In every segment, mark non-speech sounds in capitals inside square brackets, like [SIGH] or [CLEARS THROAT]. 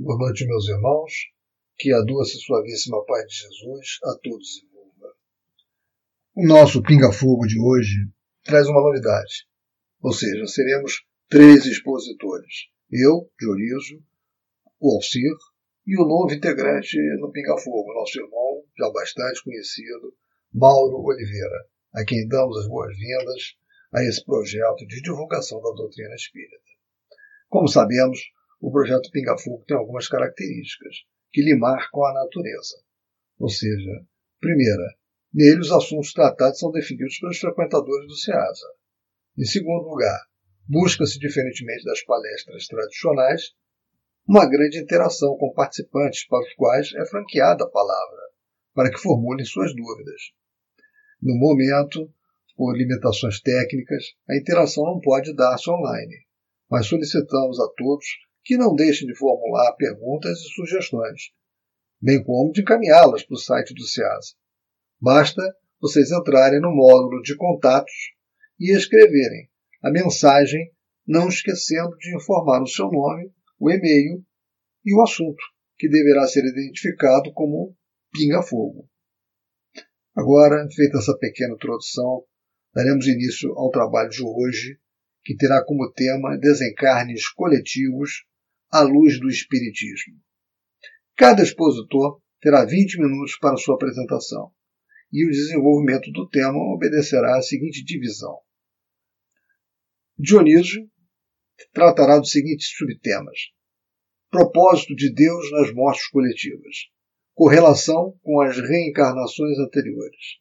Boa noite, meus irmãos. Que a doce e suavíssima paz de Jesus a todos envolva. O nosso pinga-fogo de hoje traz uma novidade. Ou seja, seremos três expositores. Eu, Diorizo, o Alcir e o novo integrante no Pinga-Fogo, nosso irmão, já bastante conhecido, Mauro Oliveira, a quem damos as boas-vindas a esse projeto de divulgação da doutrina espírita. Como sabemos, o projeto Pinga Fogo tem algumas características que lhe marcam a natureza. Ou seja, primeira, nele os assuntos tratados são definidos pelos frequentadores do SEASA. Em segundo lugar, busca-se, diferentemente das palestras tradicionais, uma grande interação com participantes para os quais é franqueada a palavra, para que formulem suas dúvidas. No momento, por limitações técnicas, a interação não pode dar-se online, mas solicitamos a todos que não deixem de formular perguntas e sugestões, bem como de encaminhá-las para o site do SEASA. Basta vocês entrarem no módulo de contatos e escreverem a mensagem, não esquecendo de informar o seu nome, o e-mail e o assunto, que deverá ser identificado como Pinga Fogo. Agora, feita essa pequena introdução, daremos início ao trabalho de hoje, que terá como tema desencarnes coletivos à luz do Espiritismo. Cada expositor terá 20 minutos para sua apresentação, e o desenvolvimento do tema obedecerá à seguinte divisão. Dionísio tratará dos seguintes subtemas: propósito de Deus nas mortes coletivas, correlação com as reencarnações anteriores,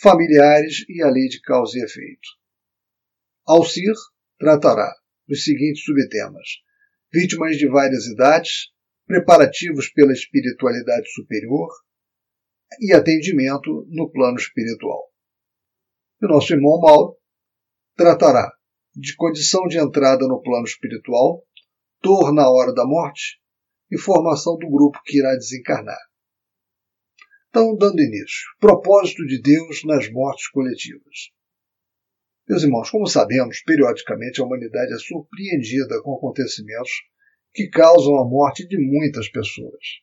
familiares e a lei de causa e efeito. Alcir tratará dos seguintes subtemas: vítimas de várias idades, preparativos pela espiritualidade superior e atendimento no plano espiritual. E o nosso irmão Mauro tratará de condição de entrada no plano espiritual, dor na hora da morte e formação do grupo que irá desencarnar. Então, dando início, propósito de Deus nas mortes coletivas. Meus irmãos, como sabemos, periodicamente a humanidade é surpreendida com acontecimentos que causam a morte de muitas pessoas.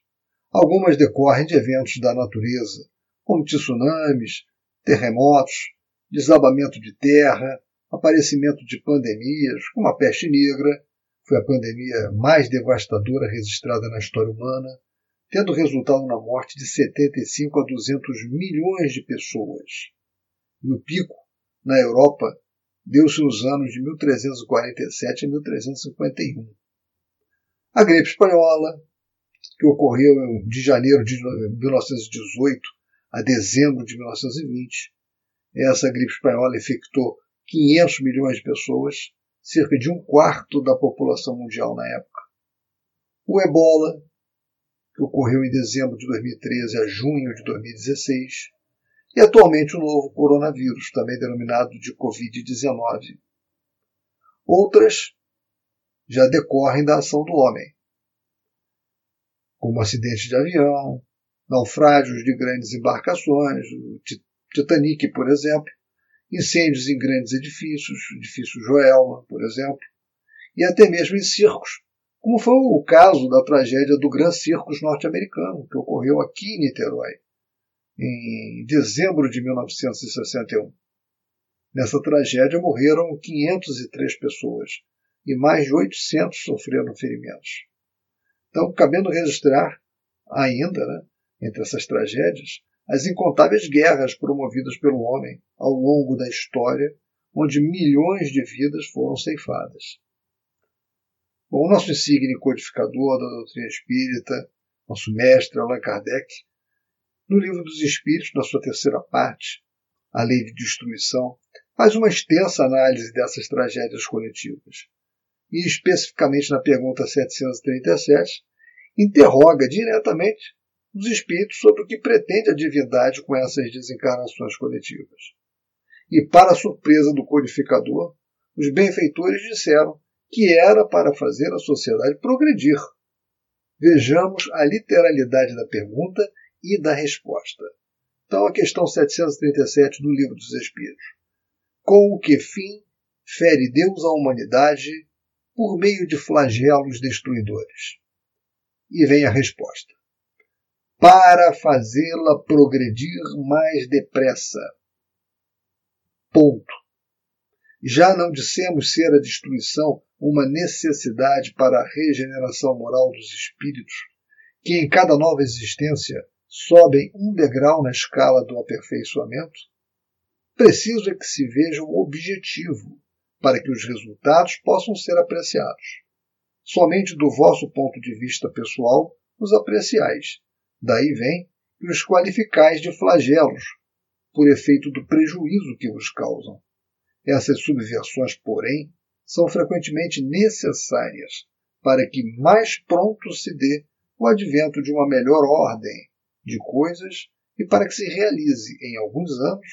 Algumas decorrem de eventos da natureza, como tsunamis, terremotos, desabamento de terra, aparecimento de pandemias, como a peste negra, foi a pandemia mais devastadora registrada na história humana, tendo resultado na morte de 75 a 200 milhões de pessoas. E o pico na Europa deu-se nos anos de 1347 a 1351. A gripe espanhola, que ocorreu de janeiro de 1918 a dezembro de 1920, essa gripe espanhola infectou 500 milhões de pessoas, cerca de um quarto da população mundial na época. O ebola, que ocorreu em dezembro de 2013 a junho de 2016, e atualmente o novo coronavírus, também denominado de Covid-19. Outras já decorrem da ação do homem, como acidentes de avião, naufrágios de grandes embarcações, o Titanic, por exemplo, incêndios em grandes edifícios, edifício Joelma, por exemplo, e até mesmo em circos, como foi o caso da tragédia do Gran Circus norte-americano, que ocorreu aqui em Niterói em dezembro de 1961. Nessa tragédia morreram 503 pessoas e mais de 800 sofreram ferimentos. Então, cabendo registrar ainda, né, entre essas tragédias, as incontáveis guerras promovidas pelo homem ao longo da história, onde milhões de vidas foram ceifadas. Bom, o nosso insigne codificador da doutrina espírita, nosso mestre Allan Kardec, no Livro dos Espíritos, na sua terceira parte, A Lei de Destruição, faz uma extensa análise dessas tragédias coletivas. E, especificamente na pergunta 737, interroga diretamente os espíritos sobre o que pretende a divindade com essas desencarnações coletivas. E, para a surpresa do codificador, os benfeitores disseram que era para fazer a sociedade progredir. Vejamos a literalidade da pergunta e da resposta. Então, a questão 737 do Livro dos Espíritos. Com o que fim fere Deus a humanidade por meio de flagelos destruidores? E vem a resposta. Para fazê-la progredir mais depressa. Ponto. Já não dissemos ser a destruição uma necessidade para a regeneração moral dos espíritos, que em cada nova existência sobem um degrau na escala do aperfeiçoamento? Preciso é que se veja o objetivo para que os resultados possam ser apreciados. Somente do vosso ponto de vista pessoal os apreciais. Daí vem que os qualificais de flagelos, por efeito do prejuízo que vos causam. Essas subversões, porém, são frequentemente necessárias para que mais pronto se dê o advento de uma melhor ordem de coisas e para que se realize em alguns anos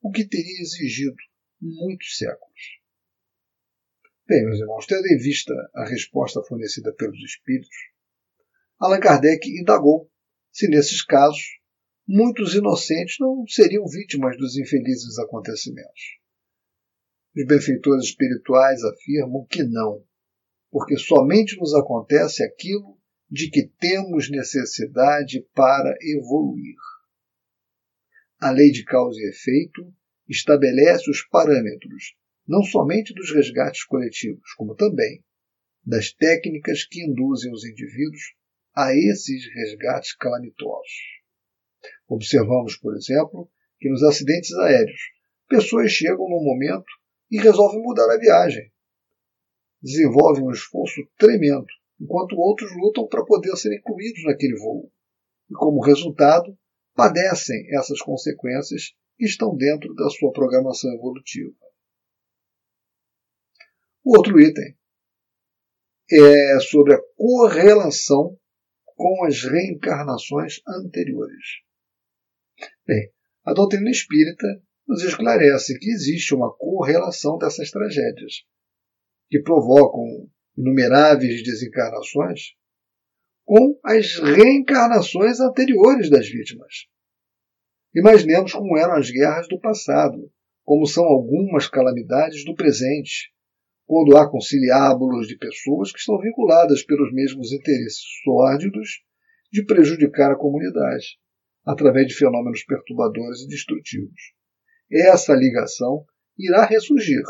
o que teria exigido muitos séculos. Bem, meus irmãos, tendo em vista a resposta fornecida pelos espíritos, Allan Kardec indagou se nesses casos muitos inocentes não seriam vítimas dos infelizes acontecimentos. Os benfeitores espirituais afirmam que não, porque somente nos acontece aquilo de que temos necessidade para evoluir. A lei de causa e efeito estabelece os parâmetros não somente dos resgates coletivos, como também das técnicas que induzem os indivíduos a esses resgates calamitosos. Observamos, por exemplo, que nos acidentes aéreos, pessoas chegam num momento e resolvem mudar a viagem. Desenvolvem um esforço tremendo, enquanto outros lutam para poder ser incluídos naquele voo. E, como resultado, padecem essas consequências que estão dentro da sua programação evolutiva. O outro item é sobre a correlação com as reencarnações anteriores. Bem, a doutrina espírita nos esclarece que existe uma correlação dessas tragédias, que provocam inumeráveis desencarnações, com as reencarnações anteriores das vítimas. Imaginemos como eram as guerras do passado, como são algumas calamidades do presente, quando há conciliábulos de pessoas que estão vinculadas pelos mesmos interesses sórdidos de prejudicar a comunidade, através de fenômenos perturbadores e destrutivos. Essa ligação irá ressurgir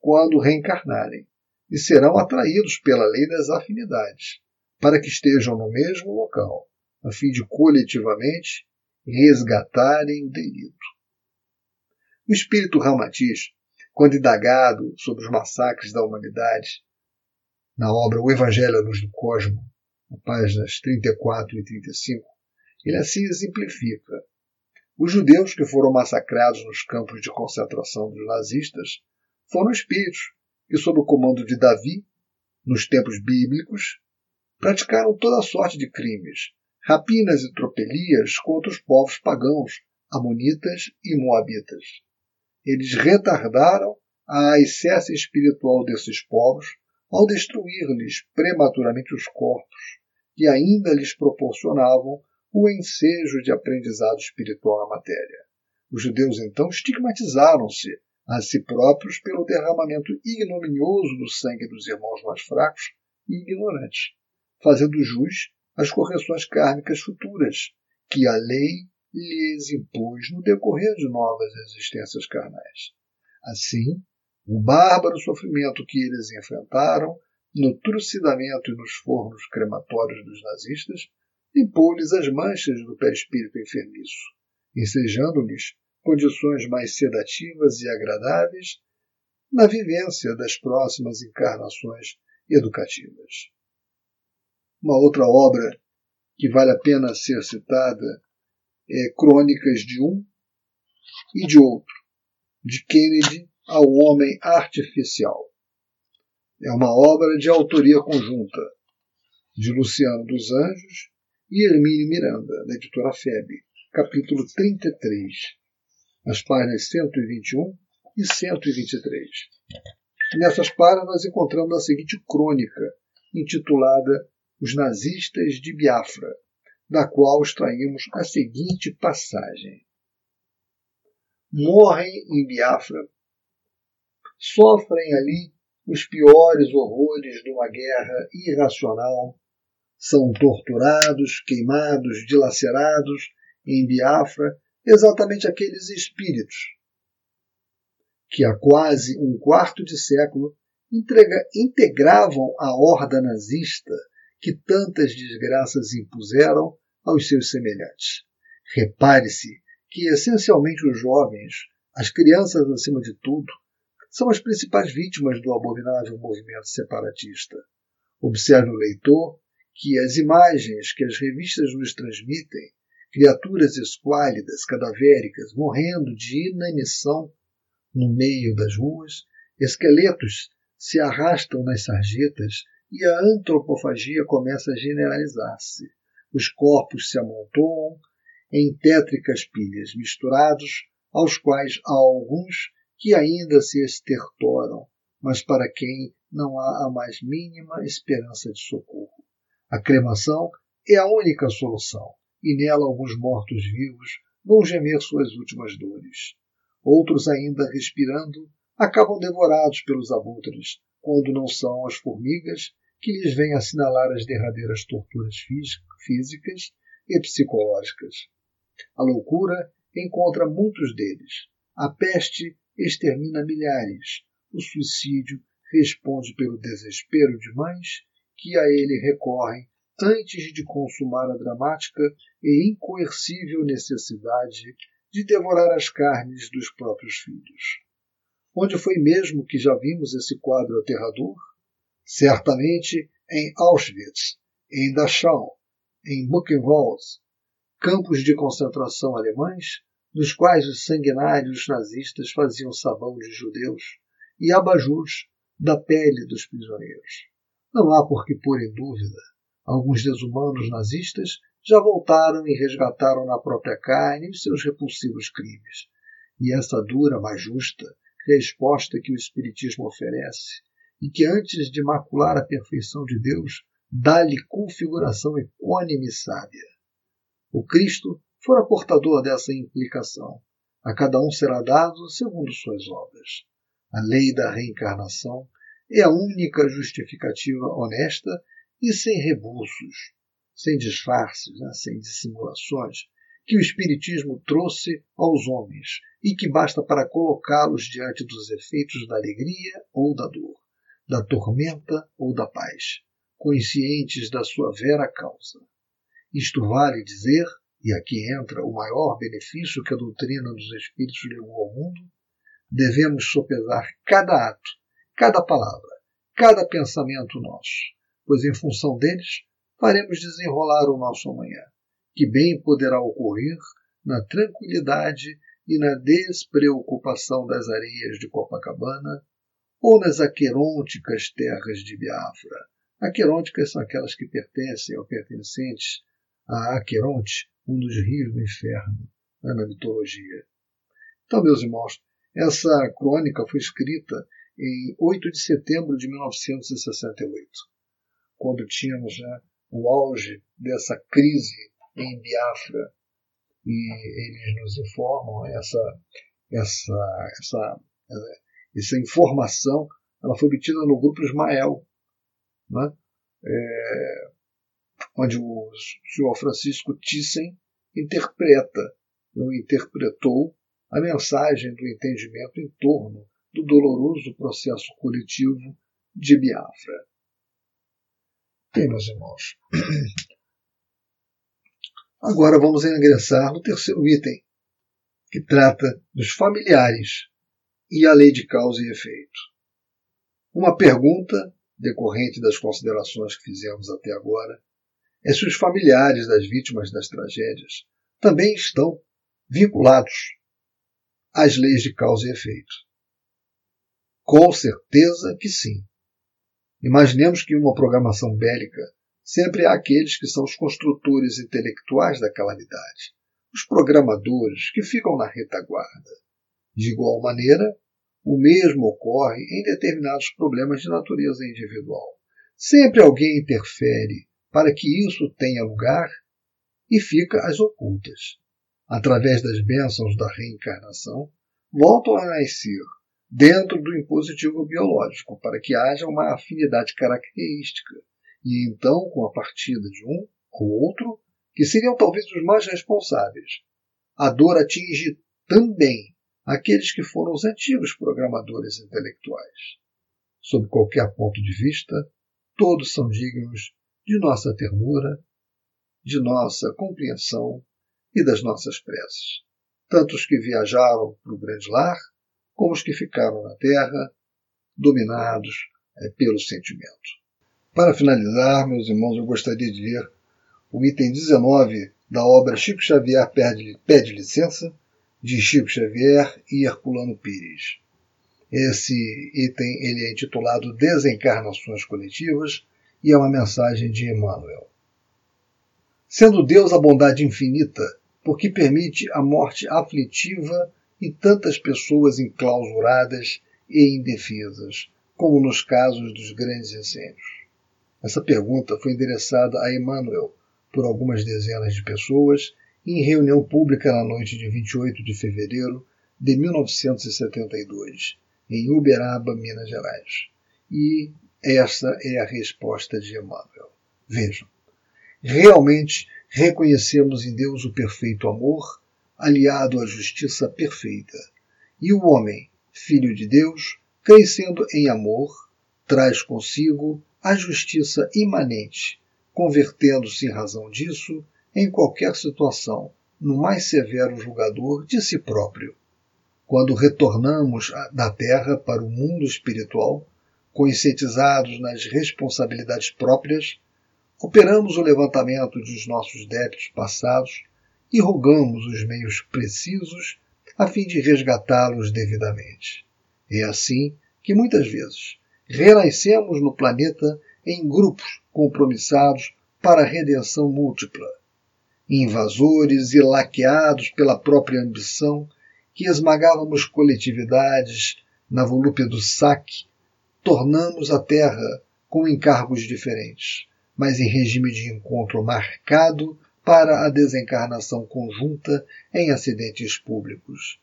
quando reencarnarem e serão atraídos pela lei das afinidades, para que estejam no mesmo local, a fim de coletivamente resgatarem o delito. O espírito Ramatiz, quando indagado sobre os massacres da humanidade, na obra O Evangelho à Luz do Cosmo, páginas 34 e 35, ele assim exemplifica os judeus que foram massacrados nos campos de concentração dos nazistas foram espíritos que, sob o comando de Davi, nos tempos bíblicos, praticaram toda sorte de crimes, rapinas e tropelias contra os povos pagãos, amonitas e moabitas. Eles retardaram a excessa espiritual desses povos ao destruir-lhes prematuramente os corpos, que ainda lhes proporcionavam o ensejo de aprendizado espiritual na matéria. Os judeus então estigmatizaram-se a si próprios pelo derramamento ignominioso do sangue dos irmãos mais fracos e ignorantes, fazendo jus às correções kármicas futuras que a lei lhes impôs no decorrer de novas existências carnais. Assim, o bárbaro sofrimento que eles enfrentaram no trucidamento e nos fornos crematórios dos nazistas limpou-lhes as manchas do perispírito enfermiço, ensejando-lhes condições mais sedativas e agradáveis na vivência das próximas encarnações educativas. Uma outra obra que vale a pena ser citada é Crônicas de um e de outro, de Kennedy ao Homem Artificial. É uma obra de autoria conjunta de Luciano dos Anjos e Hermínio Miranda, da editora FEB, capítulo 33, as páginas 121 e 123. Nessas páginas encontramos a seguinte crônica, intitulada Os Nazistas de Biafra, da qual extraímos a seguinte passagem. Morrem em Biafra, sofrem ali os piores horrores de uma guerra irracional são torturados, queimados, dilacerados em Biafra exatamente aqueles espíritos que há quase um quarto de século entrega, integravam a horda nazista que tantas desgraças impuseram aos seus semelhantes. Repare-se que essencialmente os jovens, as crianças acima de tudo, são as principais vítimas do abominável movimento separatista. Observe o leitor que as imagens que as revistas nos transmitem, criaturas esquálidas, cadavéricas, morrendo de inanição no meio das ruas, esqueletos se arrastam nas sarjetas e a antropofagia começa a generalizar-se. Os corpos se amontoam em tétricas pilhas misturados, aos quais há alguns que ainda se estertoram, mas para quem não há a mais mínima esperança de socorro. A cremação é a única solução, e nela alguns mortos-vivos vão gemer suas últimas dores. Outros, ainda respirando, acabam devorados pelos abutres, quando não são as formigas que lhes vêm assinalar as derradeiras torturas físicas e psicológicas. A loucura encontra muitos deles. A peste extermina milhares. O suicídio responde pelo desespero de mães que a ele recorrem antes de consumar a dramática e incoercível necessidade de devorar as carnes dos próprios filhos. Onde foi mesmo que já vimos esse quadro aterrador? Certamente em Auschwitz, em Dachau, em Buchenwald, campos de concentração alemães, nos quais os sanguinários nazistas faziam sabão de judeus e abajus da pele dos prisioneiros. Não há por que pôr em dúvida. Alguns desumanos nazistas já voltaram e resgataram na própria carne os seus repulsivos crimes. E essa dura, mas justa, resposta que o Espiritismo oferece, e que antes de macular a perfeição de Deus, dá-lhe configuração equânime e sábia. O Cristo fora portador dessa implicação. A cada um será dado segundo suas obras. A lei da reencarnação é a única justificativa honesta e sem rebuços, sem disfarces, né, sem dissimulações, que o Espiritismo trouxe aos homens e que basta para colocá-los diante dos efeitos da alegria ou da dor, da tormenta ou da paz, conscientes da sua vera causa. Isto vale dizer, e aqui entra o maior benefício que a doutrina dos Espíritos levou ao mundo, devemos sopesar cada ato cada palavra, cada pensamento nosso, pois em função deles faremos desenrolar o nosso amanhã, que bem poderá ocorrer na tranquilidade e na despreocupação das areias de Copacabana ou nas aquerônticas terras de Biafra. Aquerônticas são aquelas que pertencem ou pertencentes a Aqueronte, um dos rios do inferno, né, na mitologia. Então, meus irmãos, essa crônica foi escrita em 8 de setembro de 1968, quando tínhamos né, o auge dessa crise em Biafra. E eles nos informam essa, essa, essa, essa informação ela foi obtida no grupo Ismael, né? é, onde o senhor Francisco Thyssen interpreta, ou interpretou a mensagem do entendimento em torno do doloroso processo coletivo de Biafra. Bem, meus irmãos, [CLEARS THROAT] agora vamos ingressar no terceiro item, que trata dos familiares e a lei de causa e efeito. Uma pergunta decorrente das considerações que fizemos até agora é se os familiares das vítimas das tragédias também estão vinculados às leis de causa e efeito. Com certeza que sim. Imaginemos que em uma programação bélica sempre há aqueles que são os construtores intelectuais da calamidade, os programadores que ficam na retaguarda. De igual maneira, o mesmo ocorre em determinados problemas de natureza individual. Sempre alguém interfere para que isso tenha lugar e fica às ocultas. Através das bênçãos da reencarnação, voltam a nascer dentro do impositivo biológico, para que haja uma afinidade característica E então, com a partida de um ou outro, que seriam talvez os mais responsáveis, a dor atinge também aqueles que foram os antigos programadores intelectuais. Sob qualquer ponto de vista, todos são dignos de nossa ternura, de nossa compreensão e das nossas preces. Tanto os que viajaram para o grande lar, como os que ficaram na terra, dominados é, pelo sentimento. Para finalizar, meus irmãos, eu gostaria de ler o item 19 da obra Chico Xavier pede, pede licença, de Chico Xavier e Herculano Pires. Esse item ele é intitulado Desencarnações Coletivas e é uma mensagem de Emmanuel. Sendo Deus a bondade infinita, porque permite a morte aflitiva e tantas pessoas enclausuradas e indefesas, como nos casos dos grandes incêndios? Essa pergunta foi endereçada a Emmanuel por algumas dezenas de pessoas em reunião pública na noite de 28 de fevereiro de 1972, em Uberaba, Minas Gerais. E essa é a resposta de Emmanuel. Vejam, realmente reconhecemos em Deus o perfeito amor, aliado à justiça perfeita. E o homem, filho de Deus, crescendo em amor, traz consigo a justiça imanente, convertendo-se em razão disso em qualquer situação, no mais severo julgador de si próprio. Quando retornamos da Terra para o mundo espiritual, conscientizados nas responsabilidades próprias, operamos o levantamento dos nossos débitos passados e rogamos os meios precisos a fim de resgatá-los devidamente. É assim que muitas vezes renascemos no planeta em grupos compromissados para a redenção múltipla, invasores e laqueados pela própria ambição que esmagávamos coletividades na volúpia do saque, tornamos a Terra com encargos diferentes, mas em regime de encontro marcado para a desencarnação conjunta em acidentes públicos.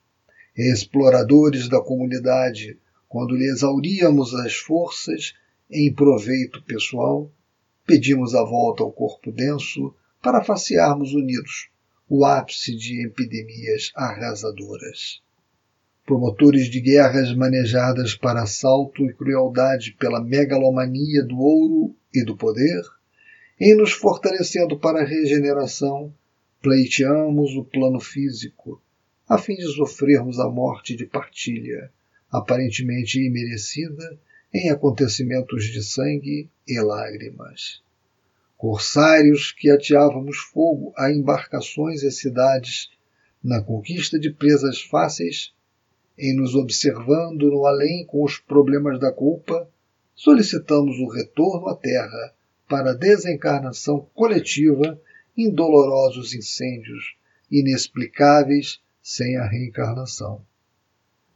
Exploradores da comunidade, quando lhe exauríamos as forças em proveito pessoal, pedimos a volta ao corpo denso para facearmos unidos o ápice de epidemias arrasadoras. Promotores de guerras manejadas para assalto e crueldade pela megalomania do ouro e do poder, em nos fortalecendo para a regeneração, pleiteamos o plano físico, a fim de sofrermos a morte de partilha, aparentemente imerecida, em acontecimentos de sangue e lágrimas. Corsários que ateávamos fogo a embarcações e cidades na conquista de presas fáceis, em nos observando no além com os problemas da culpa, solicitamos o retorno à Terra para a desencarnação coletiva em dolorosos incêndios inexplicáveis sem a reencarnação.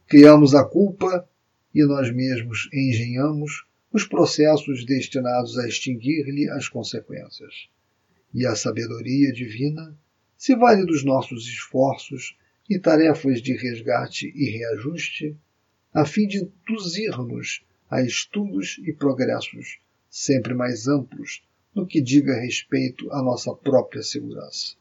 Criamos a culpa e nós mesmos engenhamos os processos destinados a extinguir-lhe as consequências. E a sabedoria divina se vale dos nossos esforços e tarefas de resgate e reajuste, a fim de induzir-nos a estudos e progressos sempre mais amplos no que diga respeito à nossa própria segurança.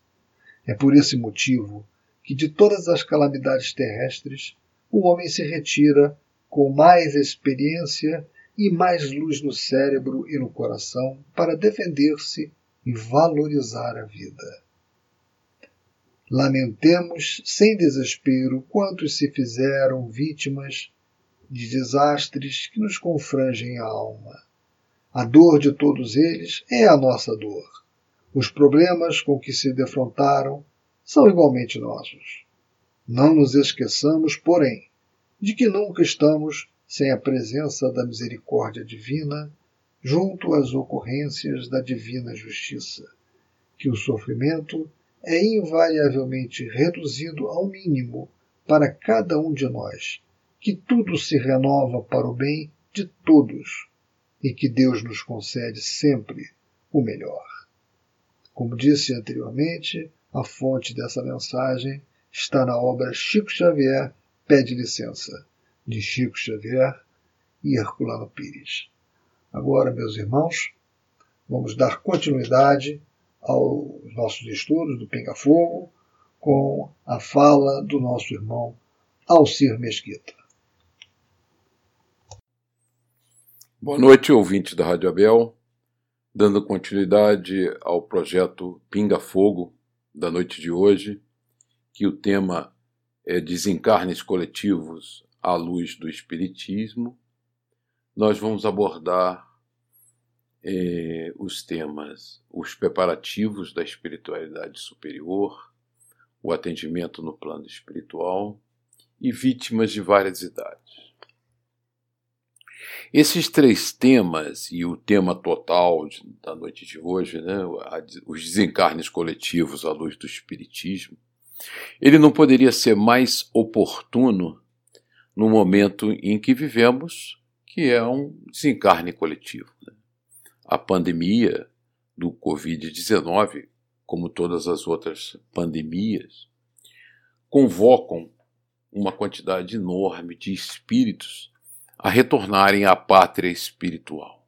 É por esse motivo que de todas as calamidades terrestres o homem se retira com mais experiência e mais luz no cérebro e no coração para defender-se e valorizar a vida. Lamentemos sem desespero quantos se fizeram vítimas de desastres que nos confrangem a alma. A dor de todos eles é a nossa dor. Os problemas com que se defrontaram são igualmente nossos. Não nos esqueçamos, porém, de que nunca estamos sem a presença da misericórdia divina junto às ocorrências da divina justiça, que o sofrimento é invariavelmente reduzido ao mínimo para cada um de nós, que tudo se renova para o bem de todos e que Deus nos concede sempre o melhor. Como disse anteriormente, a fonte dessa mensagem está na obra Chico Xavier Pede Licença, de Chico Xavier e Herculano Pires. Agora, meus irmãos, vamos dar continuidade aos nossos estudos do Pinga Fogo com a fala do nosso irmão Alcir Mesquita. Boa noite, ouvintes da Rádio Abel. Dando continuidade ao projeto Pinga Fogo da noite de hoje, que o tema é Desencarnes Coletivos à Luz do Espiritismo, nós vamos abordar eh, os temas, os preparativos da espiritualidade superior, o atendimento no plano espiritual e vítimas de várias idades. Esses três temas e o tema total da noite de hoje, né, os desencarnes coletivos à luz do Espiritismo, ele não poderia ser mais oportuno no momento em que vivemos, que é um desencarne coletivo. Né? A pandemia do Covid-19, como todas as outras pandemias, convocam uma quantidade enorme de espíritos a retornarem à pátria espiritual.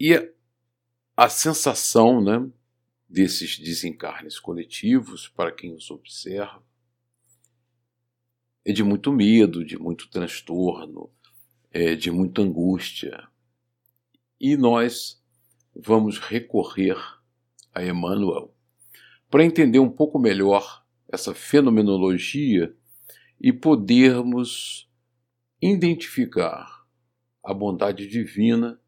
E a sensação né, desses desencarnes coletivos, para quem os observa, é de muito medo, de muito transtorno, é de muita angústia. E nós vamos recorrer a Emmanuel para entender um pouco melhor essa fenomenologia e podermos identificar a bondade divina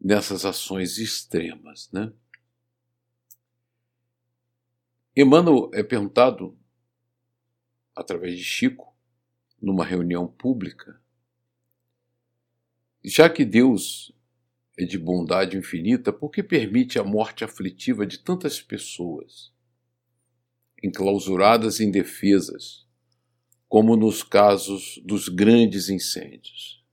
nessas ações extremas, né? Emmanuel é perguntado através de Chico numa reunião pública, já que Deus é de bondade infinita, por que permite a morte aflitiva de tantas pessoas, enclausuradas e indefesas, como nos casos dos grandes incêndios.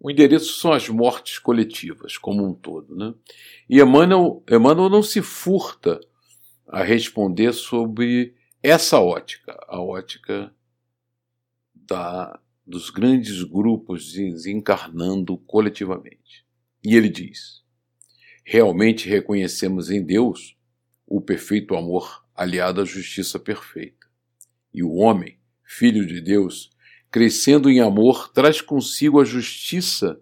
O endereço são as mortes coletivas, como um todo. Né? E Emmanuel, Emmanuel não se furta a responder sobre essa ótica, a ótica da, dos grandes grupos desencarnando coletivamente. E ele diz: realmente reconhecemos em Deus o perfeito amor aliado à justiça perfeita. E o homem, Filho de Deus, crescendo em amor, traz consigo a justiça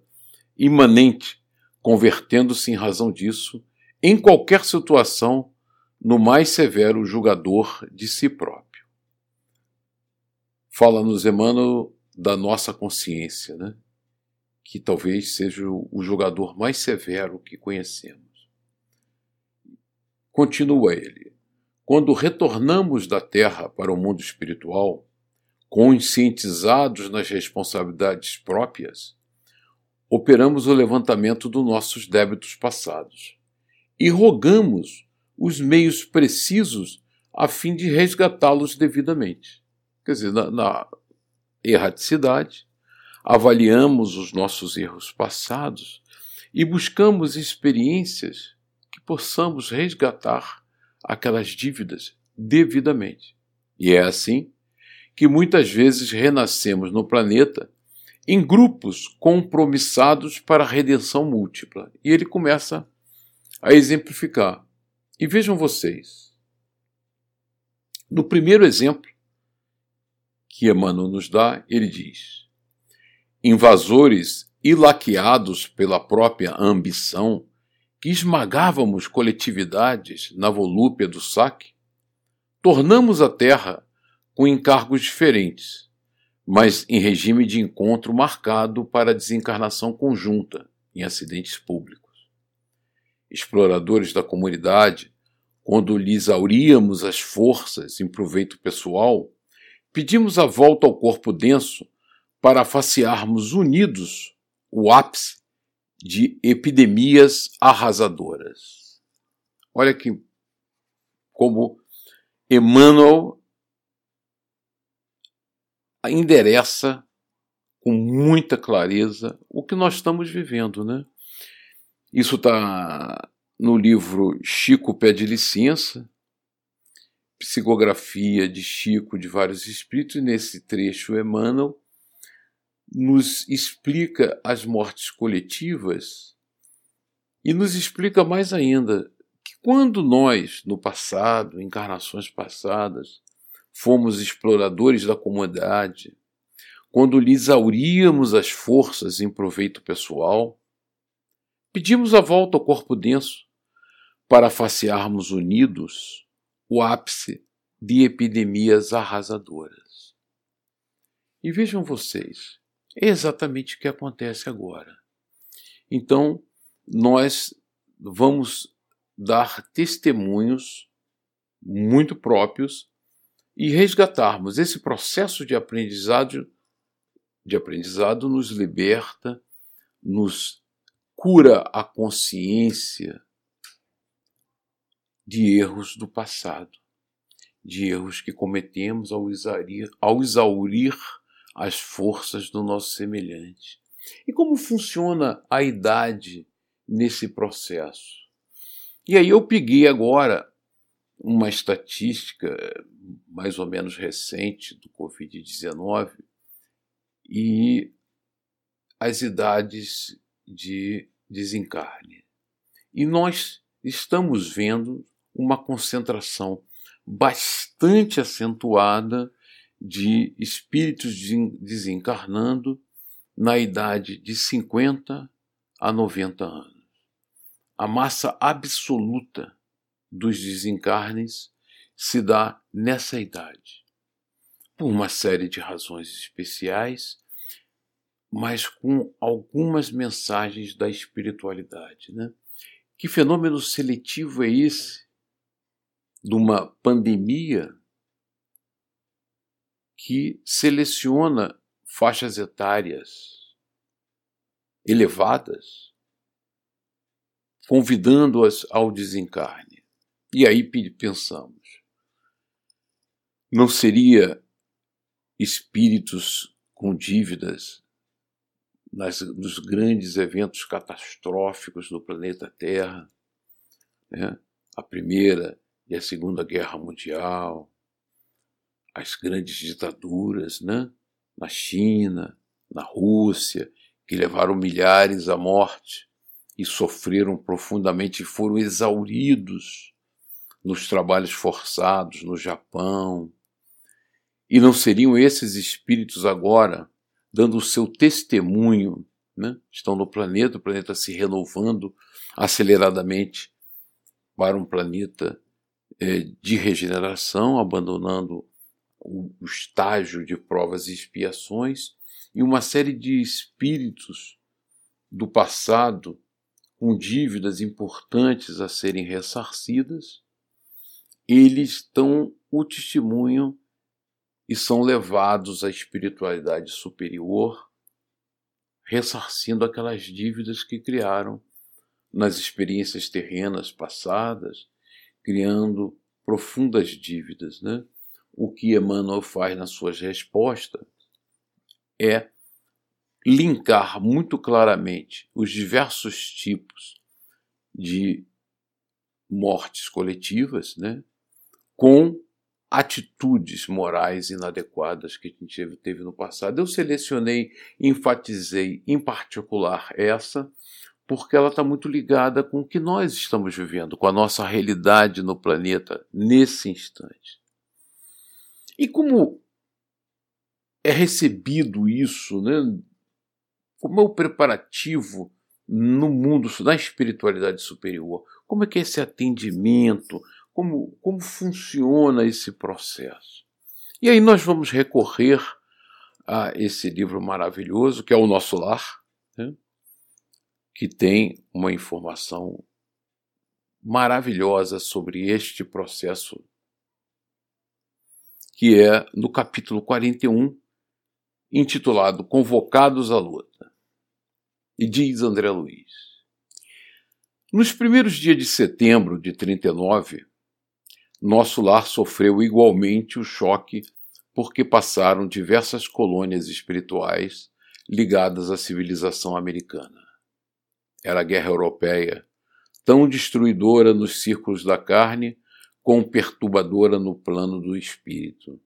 imanente, convertendo-se em razão disso, em qualquer situação, no mais severo julgador de si próprio. Fala-nos Emmanuel da nossa consciência, né? que talvez seja o julgador mais severo que conhecemos. Continua ele. Quando retornamos da terra para o mundo espiritual, conscientizados nas responsabilidades próprias, operamos o levantamento dos nossos débitos passados e rogamos os meios precisos a fim de resgatá-los devidamente. Quer dizer, na, na erraticidade, avaliamos os nossos erros passados e buscamos experiências que possamos resgatar aquelas dívidas devidamente. E é assim que muitas vezes renascemos no planeta em grupos compromissados para a redenção múltipla. E ele começa a exemplificar. E vejam vocês, no primeiro exemplo que Emmanuel nos dá, ele diz: invasores ilaqueados pela própria ambição, que esmagávamos coletividades na volúpia do saque, tornamos a terra com encargos diferentes, mas em regime de encontro marcado para desencarnação conjunta em acidentes públicos. Exploradores da comunidade, quando lhes auríamos as forças em proveito pessoal, pedimos a volta ao corpo denso para facearmos unidos o ápice de epidemias arrasadoras. Olha que como Emmanuel endereça com muita clareza o que nós estamos vivendo, né? Isso está no livro Chico Pede Licença, psicografia de Chico de vários espíritos, e nesse trecho Emmanuel nos explica as mortes coletivas e nos explica mais ainda que quando nós, no passado, encarnações passadas, fomos exploradores da comunidade, quando lhe exauríamos as forças em proveito pessoal, pedimos a volta ao corpo denso para facearmos unidos o ápice de epidemias arrasadoras. E vejam vocês, é exatamente o que acontece agora. Então, nós vamos dar testemunhos muito próprios e resgatarmos esse processo de aprendizado de aprendizado nos liberta, nos cura a consciência de erros do passado, de erros que cometemos ao exaurir, ao exaurir as forças do nosso semelhante. E como funciona a idade nesse processo? E aí eu peguei agora uma estatística mais ou menos recente do Covid-19 e as idades de desencarne. E nós estamos vendo uma concentração bastante acentuada de espíritos desencarnando na idade de 50 a 90 anos. A massa absoluta dos desencarnes se dá nessa idade, por uma série de razões especiais, mas com algumas mensagens da espiritualidade. Né? Que fenômeno seletivo é esse de uma pandemia que seleciona faixas etárias elevadas, convidando-as ao desencarne. E aí pensamos, não seria espíritos com dívidas nas, nos grandes eventos catastróficos do planeta Terra, né? a Primeira e a Segunda Guerra Mundial, as grandes ditaduras, né? na China, na Rússia, que levaram milhares à morte e sofreram profundamente e foram exauridos nos trabalhos forçados no Japão. E não seriam esses espíritos agora dando o seu testemunho, né? estão no planeta, o planeta se renovando aceleradamente para um planeta é, de regeneração, abandonando o, o estágio de provas e expiações, e uma série de espíritos do passado com dívidas importantes a serem ressarcidas, eles dão o testemunho e são levados à espiritualidade superior, ressarcindo aquelas dívidas que criaram nas experiências terrenas passadas, criando profundas dívidas, né? o que Emmanuel faz nas suas respostas é linkar muito claramente os diversos tipos de mortes coletivas né, com atitudes morais inadequadas que a gente teve no passado. Eu selecionei, enfatizei em particular essa, porque ela está muito ligada com o que nós estamos vivendo, com a nossa realidade no planeta nesse instante. E como é recebido isso, né? como é o preparativo no mundo, na espiritualidade superior? Como é que é esse atendimento? Como, como funciona esse processo? E aí nós vamos recorrer a esse livro maravilhoso, que é o Nosso Lar, né? que tem uma informação maravilhosa sobre este processo que é no capítulo 41, intitulado Convocados à Luta. E diz André Luiz: Nos primeiros dias de setembro de 39, nosso lar sofreu igualmente o choque porque passaram diversas colônias espirituais ligadas à civilização americana. Era a guerra europeia, tão destruidora nos círculos da carne quão perturbadora no plano do espírito.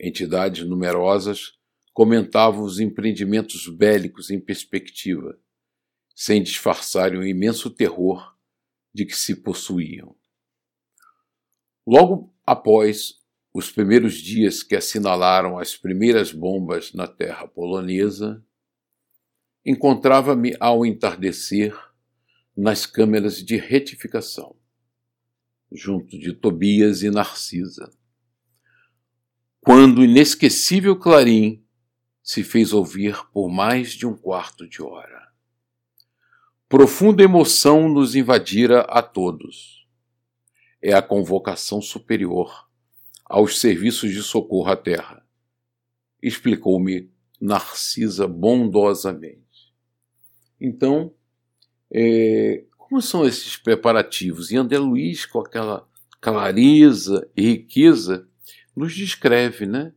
Entidades numerosas comentavam os empreendimentos bélicos em perspectiva, sem disfarçarem o imenso terror de que se possuíam. Logo após os primeiros dias que assinalaram as primeiras bombas na terra polonesa, encontrava-me ao entardecer nas câmeras de retificação, junto de Tobias e Narcisa, quando o inesquecível clarim se fez ouvir por mais de um quarto de hora. Profunda emoção nos invadira a todos. É a convocação superior aos serviços de socorro à terra, explicou-me Narcisa bondosamente. Então, é, como são esses preparativos? E André Luiz, com aquela clareza e riqueza, nos descreve, né?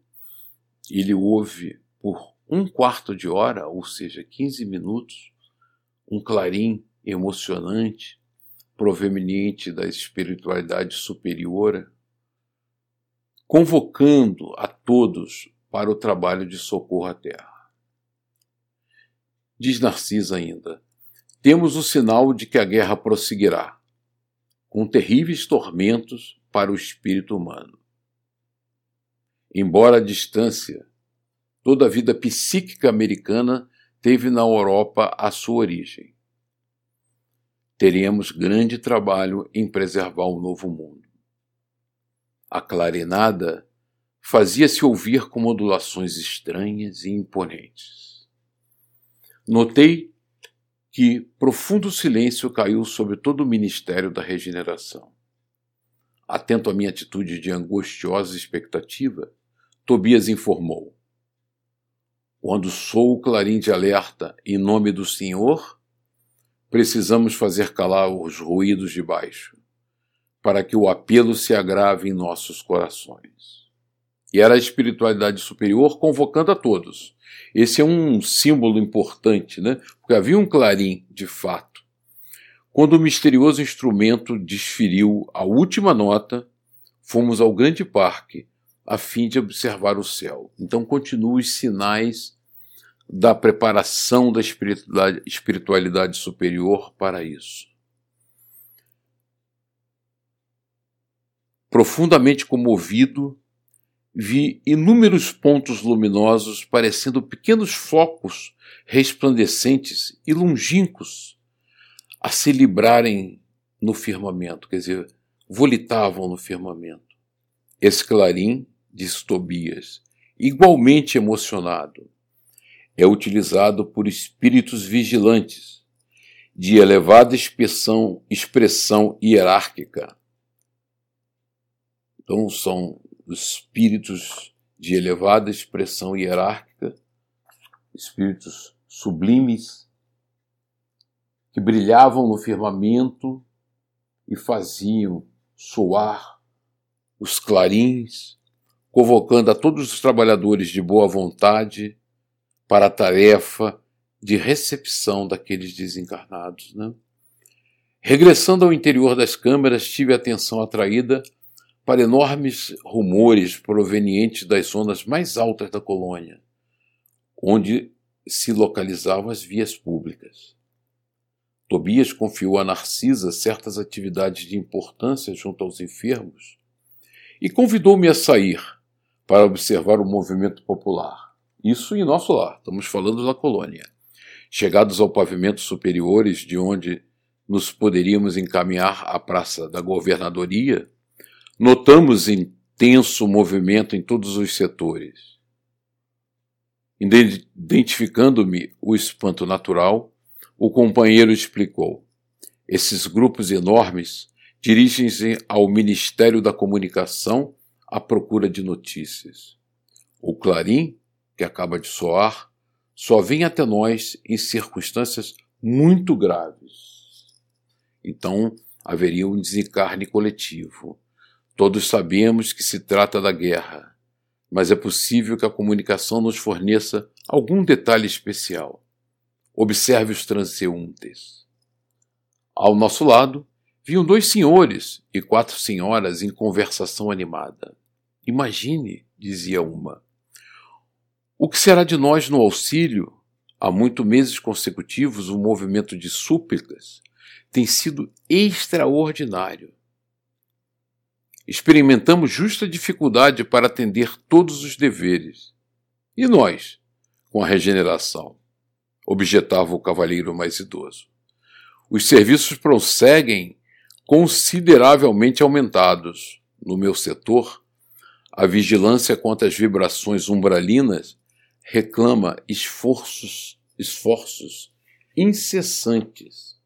Ele ouve por um quarto de hora, ou seja, 15 minutos, um clarim emocionante, proveniente da espiritualidade superior, convocando a todos para o trabalho de socorro à Terra. Diz Narcisa ainda: temos o sinal de que a guerra prosseguirá, com terríveis tormentos para o espírito humano. Embora a distância, toda a vida psíquica americana teve na Europa a sua origem. Teríamos grande trabalho em preservar o novo mundo. A clarinada fazia-se ouvir com modulações estranhas e imponentes. Notei que profundo silêncio caiu sobre todo o ministério da regeneração. Atento à minha atitude de angustiosa expectativa, Tobias informou: quando sou o clarim de alerta em nome do Senhor, precisamos fazer calar os ruídos de baixo, para que o apelo se agrave em nossos corações. E era a espiritualidade superior convocando a todos. Esse é um símbolo importante, né? Porque havia um clarim, de fato. Quando o misterioso instrumento desferiu a última nota, fomos ao grande parque a fim de observar o céu. Então continuam os sinais da preparação da espiritualidade, superior para isso. Profundamente comovido, vi inúmeros pontos luminosos parecendo pequenos focos resplandecentes e longínquos a se librarem no firmamento, quer dizer, volitavam no firmamento. Esse clarim diz Tobias, igualmente emocionado. É utilizado por espíritos vigilantes, de elevada expressão, expressão hierárquica. Então, são espíritos de elevada expressão hierárquica, espíritos sublimes, que brilhavam no firmamento e faziam soar os clarins convocando a todos os trabalhadores de boa vontade para a tarefa de recepção daqueles desencarnados. Né? Regressando ao interior das câmeras, tive a atenção atraída para enormes rumores provenientes das zonas mais altas da colônia, onde se localizavam as vias públicas. Tobias confiou a Narcisa certas atividades de importância junto aos enfermos e convidou-me a sair para observar o movimento popular. Isso em nosso lar, estamos falando da colônia. Chegados ao pavimento superiores, de onde nos poderíamos encaminhar à Praça da Governadoria, notamos intenso movimento em todos os setores. Identificando-me o espanto natural, o companheiro explicou: esses grupos enormes dirigem-se ao Ministério da Comunicação à procura de notícias. O clarim, que acaba de soar, só vem até nós em circunstâncias muito graves. Então haveria um desencarne coletivo. Todos sabemos que se trata da guerra, mas é possível que a comunicação nos forneça algum detalhe especial. Observe os transeuntes. Ao nosso lado, viam dois senhores e quatro senhoras em conversação animada. Imagine, dizia uma, O que será de nós no auxílio? Há muitos meses consecutivos, o movimento de súplicas tem sido extraordinário. Experimentamos justa dificuldade para atender todos os deveres. E nós, com a regeneração? objetava o cavalheiro mais idoso. Os serviços prosseguem consideravelmente aumentados. No meu setor, a vigilância contra as vibrações umbralinas reclama esforços, esforços incessantes.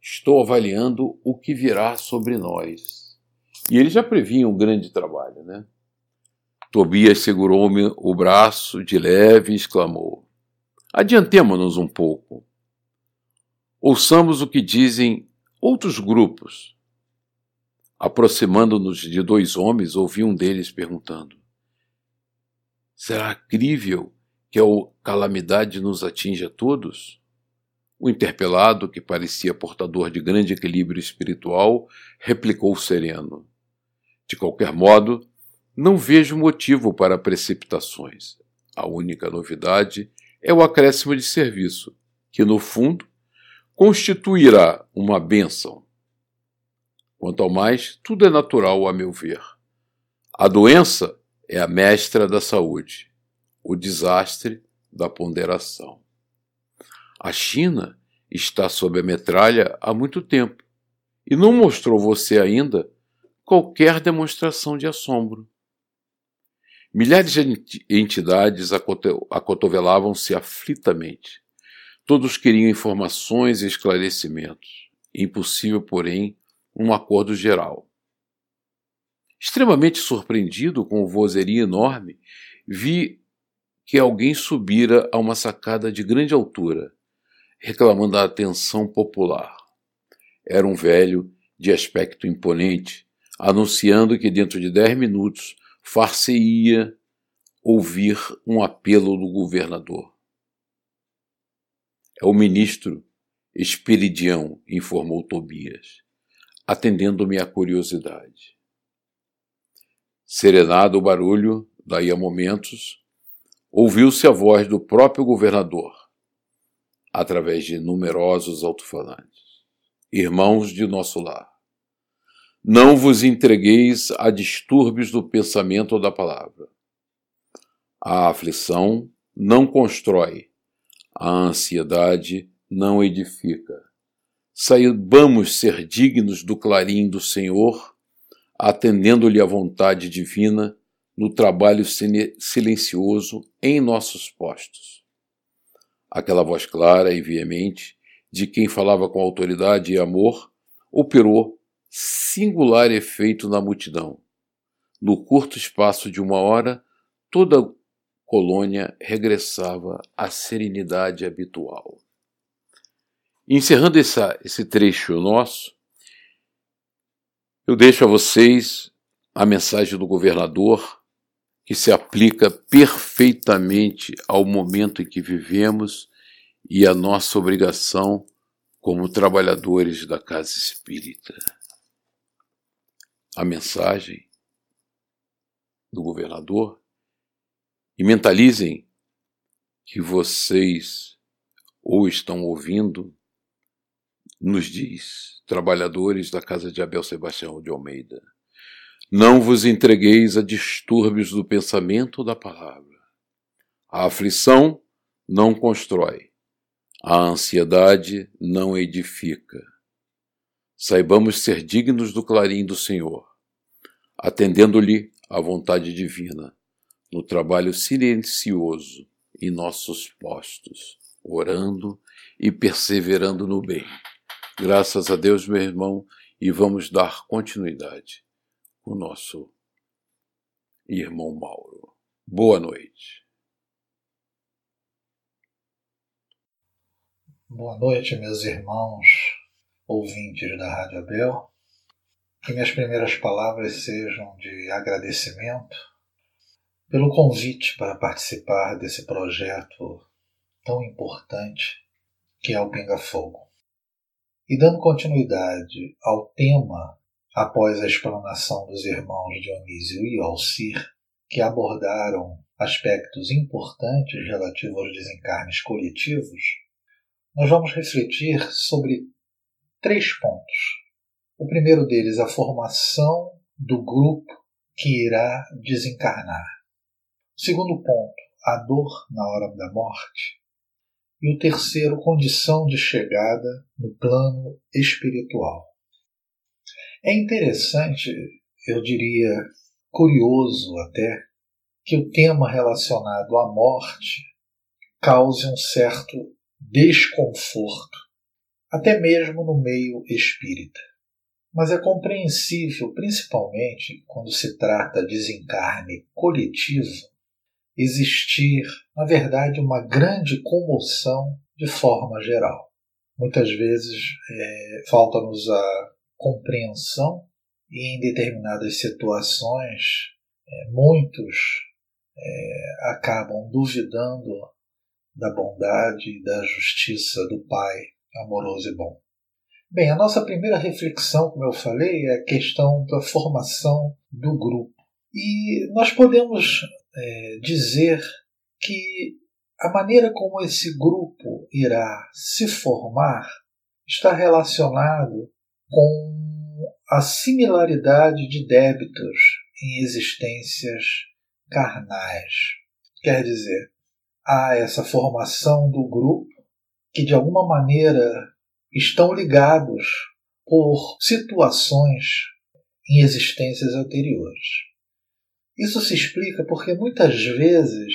Estou avaliando o que virá sobre nós. E ele já previa um grande trabalho, né? Tobias segurou-me o braço de leve e exclamou: Adiantemo-nos um pouco. Ouçamos o que dizem outros grupos. Aproximando-nos de dois homens, ouvi um deles perguntando: Será crível que a calamidade nos atinja a todos? O interpelado, que parecia portador de grande equilíbrio espiritual, replicou sereno: De qualquer modo, não vejo motivo para precipitações. A única novidade é o acréscimo de serviço, que no fundo constituirá uma bênção. Quanto ao mais, tudo é natural a meu ver. A doença é a mestra da saúde, o desastre da ponderação. A China está sob a metralha há muito tempo e não mostrou você ainda qualquer demonstração de assombro. Milhares de entidades acotovelavam-se aflitamente. Todos queriam informações e esclarecimentos. Impossível, porém, um acordo geral. Extremamente surpreendido com o vozerio enorme, vi que alguém subira a uma sacada de grande altura, reclamando a atenção popular. Era um velho de aspecto imponente, anunciando que dentro de dez minutos far-se-ia ouvir um apelo do governador. É o ministro Esperidião, informou Tobias, atendendo-me à curiosidade. Serenado o barulho, daí a momentos, ouviu-se a voz do próprio governador, através de numerosos alto-falantes. Irmãos de nosso lar, não vos entregueis a distúrbios do pensamento ou da palavra. A aflição não constrói, a ansiedade não edifica. Saibamos ser dignos do clarim do Senhor, atendendo-lhe a vontade divina no trabalho silencioso em nossos postos. Aquela voz clara e veemente de quem falava com autoridade e amor operou singular efeito na multidão. No curto espaço de uma hora, toda a colônia regressava à serenidade habitual. Encerrando essa, esse trecho nosso, eu deixo a vocês a mensagem do governador, que se aplica perfeitamente ao momento em que vivemos e à nossa obrigação como trabalhadores da casa espírita. A mensagem do governador. E mentalizem que vocês ou estão ouvindo, nos diz, trabalhadores da casa de Abel Sebastião de Almeida, não vos entregueis a distúrbios do pensamento ou da palavra. A aflição não constrói, a ansiedade não edifica. Saibamos ser dignos do clarim do Senhor atendendo-lhe à vontade divina, no trabalho silencioso em nossos postos, orando e perseverando no bem. Graças a Deus, meu irmão, e vamos dar continuidade o nosso irmão Mauro. Boa noite. Boa noite, meus irmãos ouvintes da Rádio Abel. Que minhas primeiras palavras sejam de agradecimento pelo convite para participar desse projeto tão importante que é o Pinga Fogo. E dando continuidade ao tema após a explanação dos irmãos Dionísio e Alcir, que abordaram aspectos importantes relativos aos desencarnes coletivos, nós vamos refletir sobre três pontos. O primeiro deles, a formação do grupo que irá desencarnar. O segundo ponto, a dor na hora da morte. E o terceiro, condição de chegada no plano espiritual. É interessante, eu diria curioso até, que o tema relacionado à morte cause um certo desconforto, até mesmo no meio espírita. Mas é compreensível, principalmente quando se trata de desencarne coletivo, existir, na verdade, uma grande comoção de forma geral. Muitas vezes é, falta-nos a compreensão e, em determinadas situações, é, muitos é, acabam duvidando da bondade e da justiça do Pai amoroso e bom. Bem, a nossa primeira reflexão, como eu falei, é a questão da formação do grupo. E nós podemos é, dizer que a maneira como esse grupo irá se formar está relacionado com a similaridade de débitos em existências carnais. Quer dizer, há essa formação do grupo que de alguma maneira estão ligados por situações em existências anteriores. Isso se explica porque muitas vezes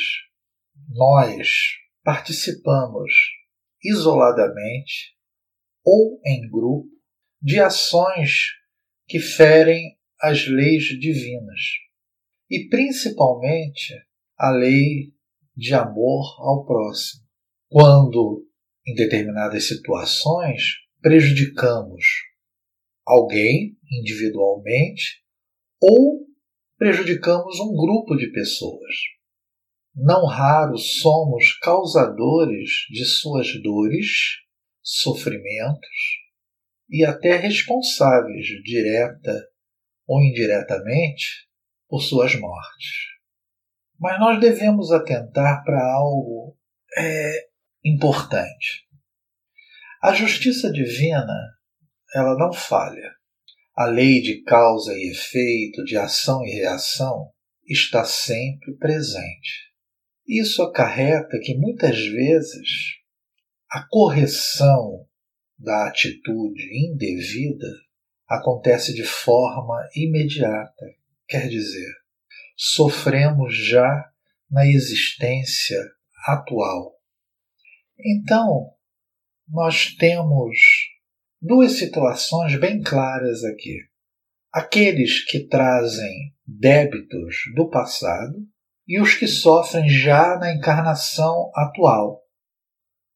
nós participamos isoladamente ou em grupo de ações que ferem as leis divinas e principalmente a lei de amor ao próximo. Quando em determinadas situações, prejudicamos alguém individualmente ou prejudicamos um grupo de pessoas. Não raro somos causadores de suas dores, sofrimentos e até responsáveis, direta ou indiretamente, por suas mortes. Mas nós devemos atentar para algo é, importante. A justiça divina, ela não falha. A lei de causa e efeito, de ação e reação, está sempre presente. Isso acarreta que muitas vezes a correção da atitude indevida acontece de forma imediata, quer dizer, sofremos já na existência atual então, nós temos duas situações bem claras aqui. Aqueles que trazem débitos do passado e os que sofrem já na encarnação atual.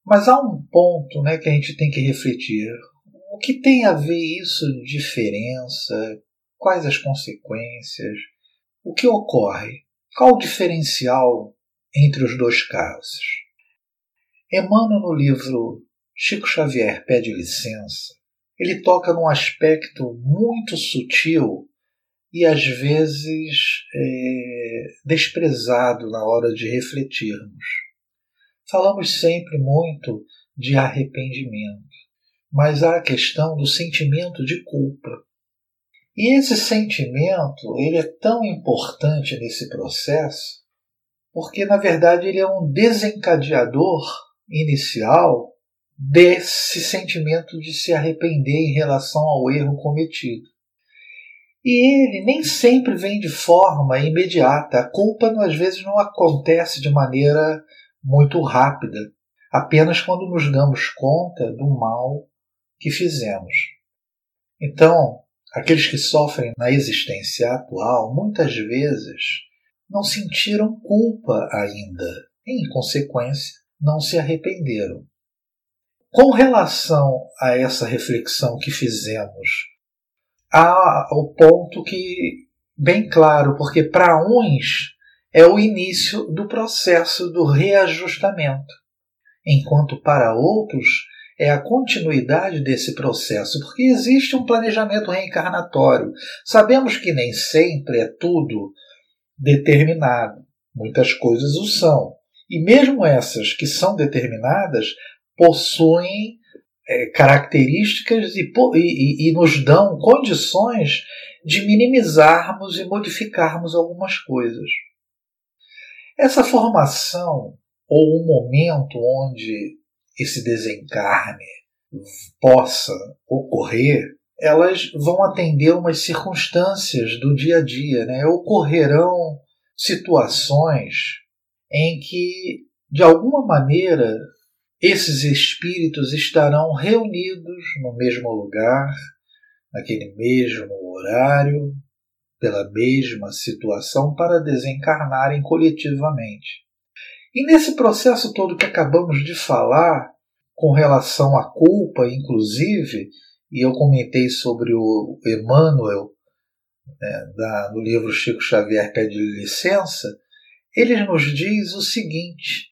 Mas há um ponto né, que a gente tem que refletir. O que tem a ver isso de diferença? Quais as consequências? O que ocorre? Qual o diferencial entre os dois casos? Emmanuel, no livro Chico Xavier Pede Licença, ele toca num aspecto muito sutil e às vezes é, desprezado na hora de refletirmos. Falamos sempre muito de arrependimento, mas há a questão do sentimento de culpa. E esse sentimento ele é tão importante nesse processo porque, na verdade, ele é um desencadeador inicial desse sentimento de se arrepender em relação ao erro cometido. E ele nem sempre vem de forma imediata. A culpa, às vezes, não acontece de maneira muito rápida, apenas quando nos damos conta do mal que fizemos. Então, aqueles que sofrem na existência atual, muitas vezes, não sentiram culpa ainda. Em consequência, não se arrependeram. Com relação a essa reflexão que fizemos, há o ponto que, bem claro, porque para uns é o início do processo do reajustamento, enquanto para outros é a continuidade desse processo, porque existe um planejamento reencarnatório. Sabemos que nem sempre é tudo determinado, Muitas coisas o são. E mesmo essas que são determinadas possuem é, características e, e, e nos dão condições de minimizarmos e modificarmos algumas coisas. Essa formação ou um momento onde esse desencarne possa ocorrer, elas vão atender umas circunstâncias do dia a dia, né? Ocorrerão situações em que, de alguma maneira, esses espíritos estarão reunidos no mesmo lugar, naquele mesmo horário, pela mesma situação, para desencarnarem coletivamente. E nesse processo todo que acabamos de falar, com relação à culpa, inclusive, e eu comentei sobre o Emmanuel, né, da, no livro Chico Xavier Pede Licença, ele nos diz o seguinte: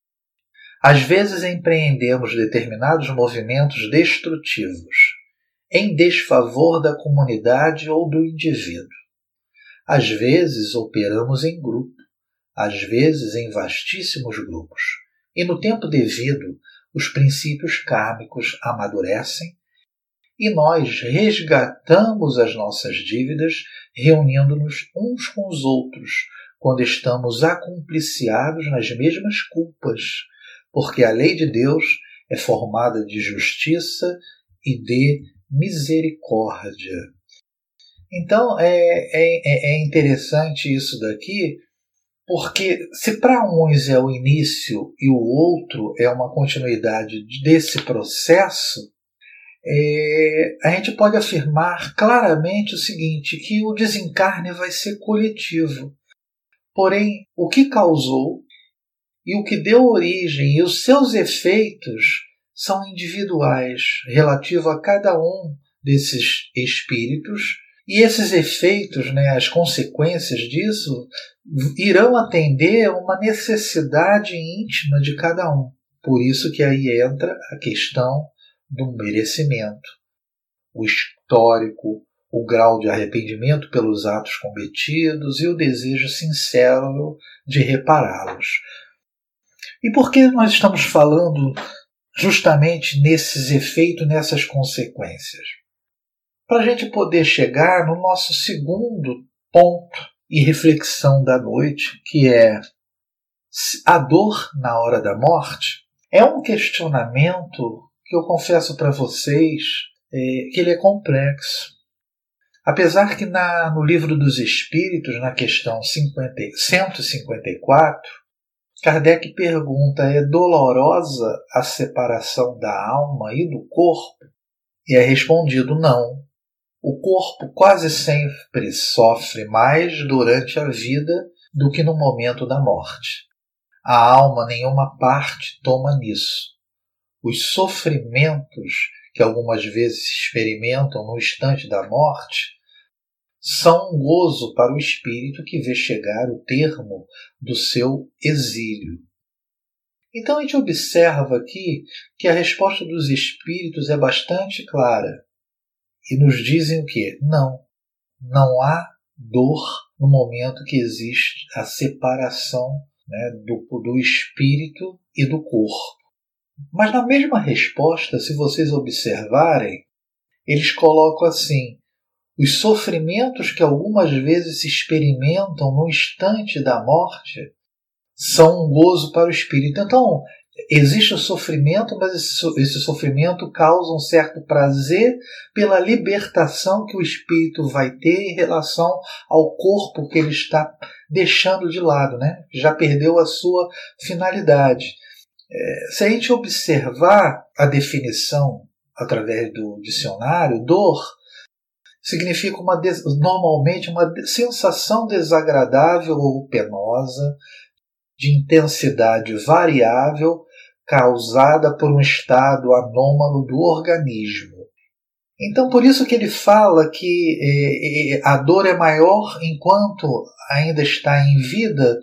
às vezes empreendemos determinados movimentos destrutivos, em desfavor da comunidade ou do indivíduo. Às vezes operamos em grupo, às vezes em vastíssimos grupos, e no tempo devido os princípios kármicos amadurecem e nós resgatamos as nossas dívidas reunindo-nos uns com os outros quando estamos acompliciados nas mesmas culpas porque a lei de Deus é formada de justiça e de misericórdia. Então é, é, é interessante isso daqui, porque se para uns é o início e o outro é uma continuidade desse processo, é, a gente pode afirmar claramente o seguinte: que o desencarne vai ser coletivo. Porém, o que causou e o que deu origem e os seus efeitos são individuais, relativo a cada um desses espíritos, e esses efeitos, né, as consequências disso, irão atender a uma necessidade íntima de cada um. Por isso que aí entra a questão do merecimento, o histórico, o grau de arrependimento pelos atos cometidos e o desejo sincero de repará-los. E por que nós estamos falando justamente nesses efeitos, nessas consequências? Para a gente poder chegar no nosso segundo ponto e reflexão da noite, que é a dor na hora da morte, é um questionamento que eu confesso para vocês é, que ele é complexo. Apesar que na, no livro dos Espíritos, na questão 50, 154, Kardec pergunta: é dolorosa a separação da alma e do corpo? E é respondido: não. O corpo quase sempre sofre mais durante a vida do que no momento da morte. A alma nenhuma parte toma nisso. Os sofrimentos que algumas vezes experimentam no instante da morte são um gozo para o espírito que vê chegar o termo do seu exílio. Então a gente observa aqui que a resposta dos espíritos é bastante clara e nos dizem o que? Não, não há dor no momento que existe a separação né, do, do espírito e do corpo. Mas na mesma resposta, se vocês observarem, eles colocam assim: os sofrimentos que algumas vezes se experimentam no instante da morte são um gozo para o espírito. Então, existe o sofrimento, mas esse sofrimento causa um certo prazer pela libertação que o espírito vai ter em relação ao corpo que ele está deixando de lado, né? já perdeu a sua finalidade. É, se a gente observar a definição através do dicionário, dor significa uma, normalmente uma sensação desagradável ou penosa, de intensidade variável, causada por um estado anômalo do organismo. Então, por isso que ele fala que eh, a dor é maior enquanto ainda está em vida,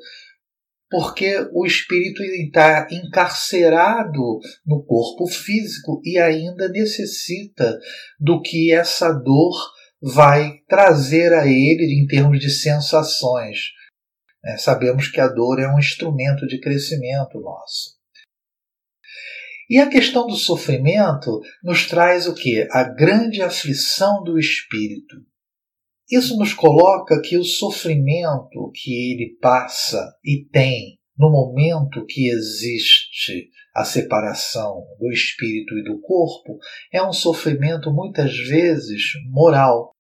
porque o espírito está encarcerado no corpo físico e ainda necessita do que essa dor vai trazer a ele em termos de sensações. Né? Sabemos que a dor é um instrumento de crescimento nosso. E a questão do sofrimento nos traz o que? A grande aflição do espírito. Isso nos coloca que o sofrimento que ele passa e tem no momento que existe a separação do espírito e do corpo é um sofrimento muitas vezes moral.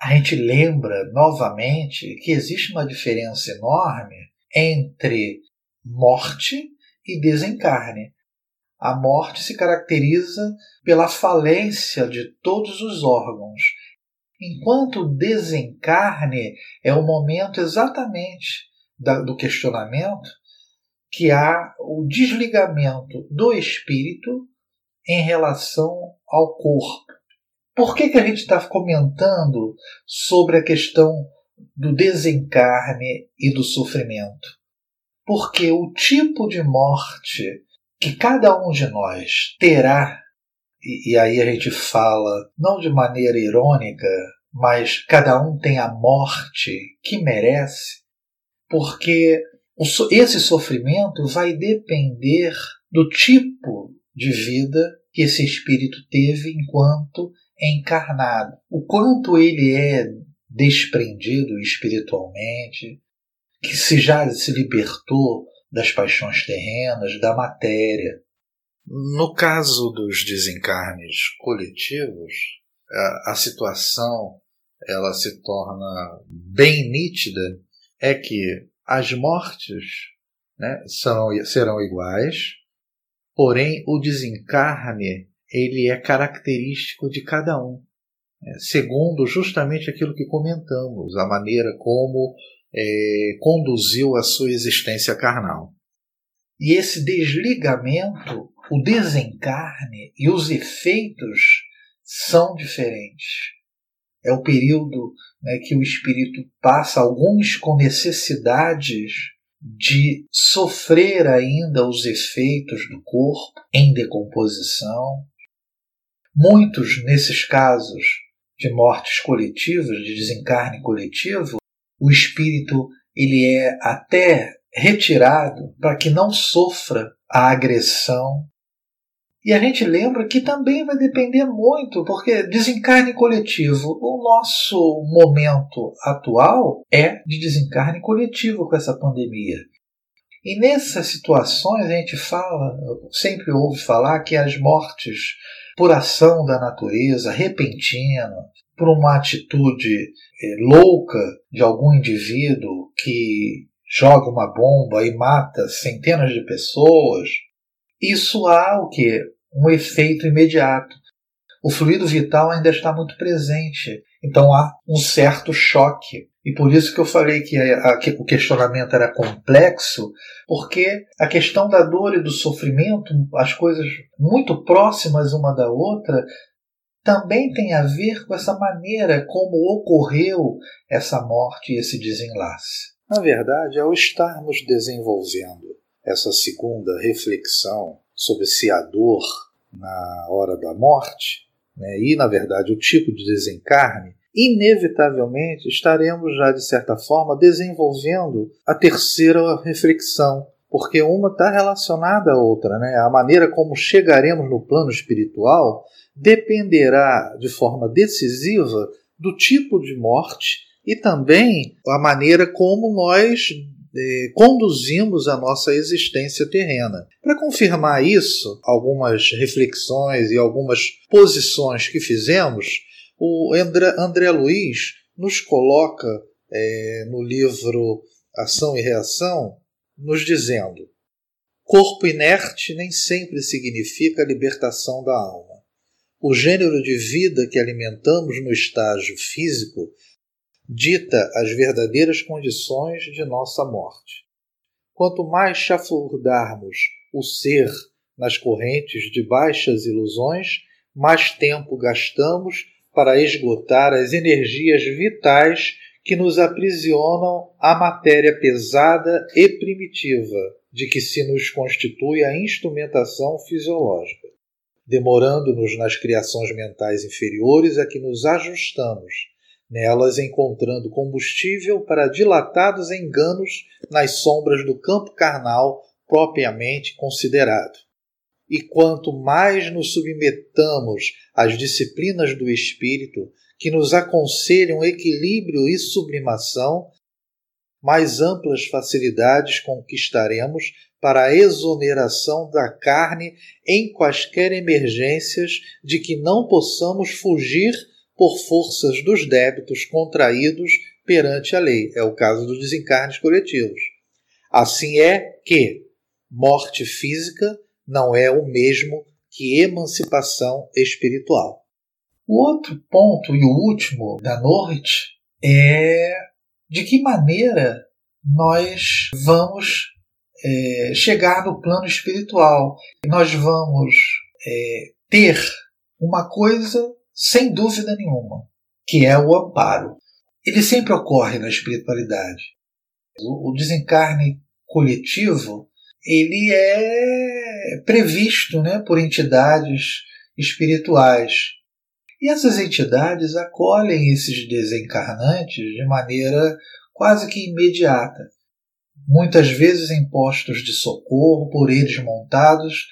A gente lembra novamente que existe uma diferença enorme entre morte e desencarne. A morte se caracteriza pela falência de todos os órgãos, enquanto o desencarne é o momento exatamente do questionamento que há o desligamento do espírito em relação ao corpo. Por que, que a gente está comentando sobre a questão do desencarne e do sofrimento? Porque o tipo de morte que cada um de nós terá, e, e aí a gente fala não de maneira irônica, mas cada um tem a morte que merece, porque esse sofrimento vai depender do tipo de vida que esse espírito teve enquanto encarnado. O quanto ele é desprendido espiritualmente, que se já se libertou das paixões terrenas, da matéria. No caso dos desencarnes coletivos, a, a situação ela se torna bem nítida, é que as mortes né, são, serão iguais, porém o desencarne ele é característico de cada um, né, segundo justamente aquilo que comentamos, a maneira como é, conduziu a sua existência carnal. E esse desligamento, o desencarne e os efeitos são diferentes. É o período né, que o espírito passa, alguns com necessidades de sofrer ainda os efeitos do corpo em decomposição. Muitos, nesses casos de mortes coletivas, de desencarne coletivo, o espírito ele é até retirado para que não sofra a agressão e a gente lembra que também vai depender muito, porque desencarne coletivo, o nosso momento atual é de desencarne coletivo com essa pandemia. E nessas situações a gente fala, sempre ouve falar que as mortes por ação da natureza, repentina, por uma atitude eh, louca de algum indivíduo que joga uma bomba e mata centenas de pessoas, isso há o que? Um efeito imediato. O fluido vital ainda está muito presente, então há um certo choque. E por isso que eu falei que, a, que o questionamento era complexo, porque a questão da dor e do sofrimento, as coisas muito próximas uma da outra, também tem a ver com essa maneira como ocorreu essa morte e esse desenlace. Na verdade, ao estarmos desenvolvendo essa segunda reflexão sobre se a dor na hora da morte, né, e na verdade o tipo de desencarne, inevitavelmente estaremos já de certa forma desenvolvendo a terceira reflexão, porque uma está relacionada à outra. Né? A maneira como chegaremos no plano espiritual dependerá de forma decisiva do tipo de morte e também a maneira como nós eh, conduzimos a nossa existência terrena. Para confirmar isso, algumas reflexões e algumas posições que fizemos, o André, André Luiz nos coloca eh, no livro Ação e Reação, nos dizendo: corpo inerte nem sempre significa libertação da alma. O gênero de vida que alimentamos no estágio físico dita as verdadeiras condições de nossa morte. Quanto mais chafurdarmos o ser nas correntes de baixas ilusões, mais tempo gastamos para esgotar as energias vitais que nos aprisionam à matéria pesada e primitiva de que se nos constitui a instrumentação fisiológica, demorando-nos nas criações mentais inferiores a que nos ajustamos nelas encontrando combustível para dilatados enganos nas sombras do campo carnal propriamente considerado. E quanto mais nos submetamos às disciplinas do espírito, que nos aconselham equilíbrio e sublimação, mais amplas facilidades conquistaremos para a exoneração da carne em quaisquer emergências de que não possamos fugir por forças dos débitos contraídos perante a lei. É o caso dos desencarnes coletivos. Assim é que morte física não é o mesmo que emancipação espiritual. O outro ponto e o último da noite é de que maneira nós vamos é, chegar no plano espiritual. Nós vamos é, ter uma coisa sem dúvida nenhuma, que é o amparo. Ele sempre ocorre na espiritualidade. O, desencarne coletivo ele é previsto né, por entidades espirituais. E essas entidades acolhem esses desencarnantes de maneira quase que imediata muitas vezes em postos de socorro por eles montados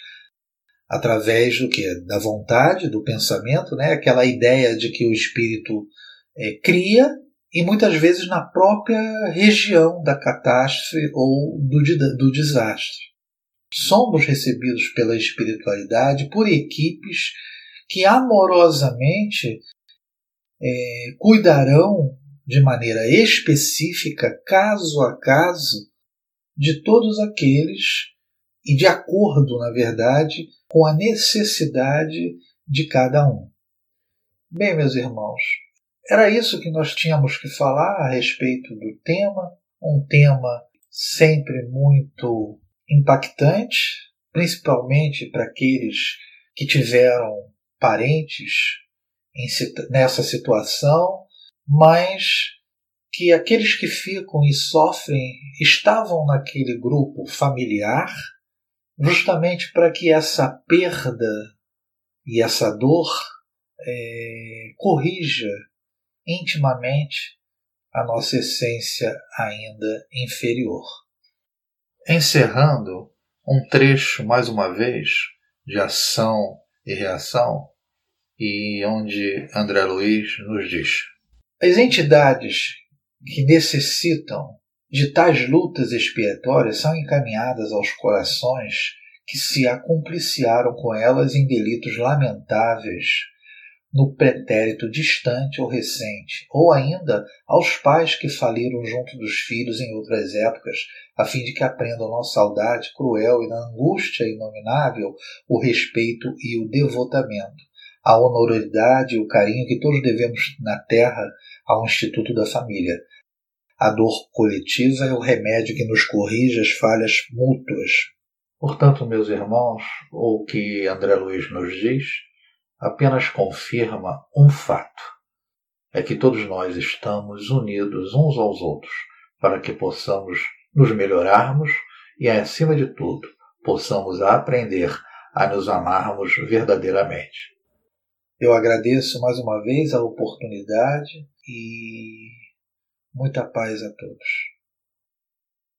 através do que da vontade, do pensamento, né? Aquela ideia de que o espírito é, cria e muitas vezes na própria região da catástrofe ou do, do desastre. Somos recebidos pela espiritualidade por equipes que amorosamente é, cuidarão de maneira específica, caso a caso, de todos aqueles e de acordo, na verdade, com a necessidade de cada um. Bem, meus irmãos, era isso que nós tínhamos que falar a respeito do tema, um tema sempre muito impactante, principalmente para aqueles que tiveram parentes nessa situação, mas que aqueles que ficam e sofrem estavam naquele grupo familiar, justamente para que essa perda e essa dor é, corrija intimamente a nossa essência ainda inferior. Encerrando um trecho, mais uma vez, de ação e reação, e onde André Luiz nos diz: As entidades que necessitam de tais lutas expiatórias são encaminhadas aos corações que se acompliciaram com elas em delitos lamentáveis no pretérito distante ou recente, ou ainda aos pais que faliram junto dos filhos em outras épocas, a fim de que aprendam na saudade cruel e na angústia inominável o respeito e o devotamento, a honorabilidade e o carinho que todos devemos na terra ao Instituto da Família. A dor coletiva é o remédio que nos corrige as falhas mútuas. Portanto, meus irmãos, o que André Luiz nos diz apenas confirma um fato: é que todos nós estamos unidos uns aos outros para que possamos nos melhorarmos e, acima de tudo, possamos aprender a nos amarmos verdadeiramente. Eu agradeço mais uma vez a oportunidade e muita paz a todos.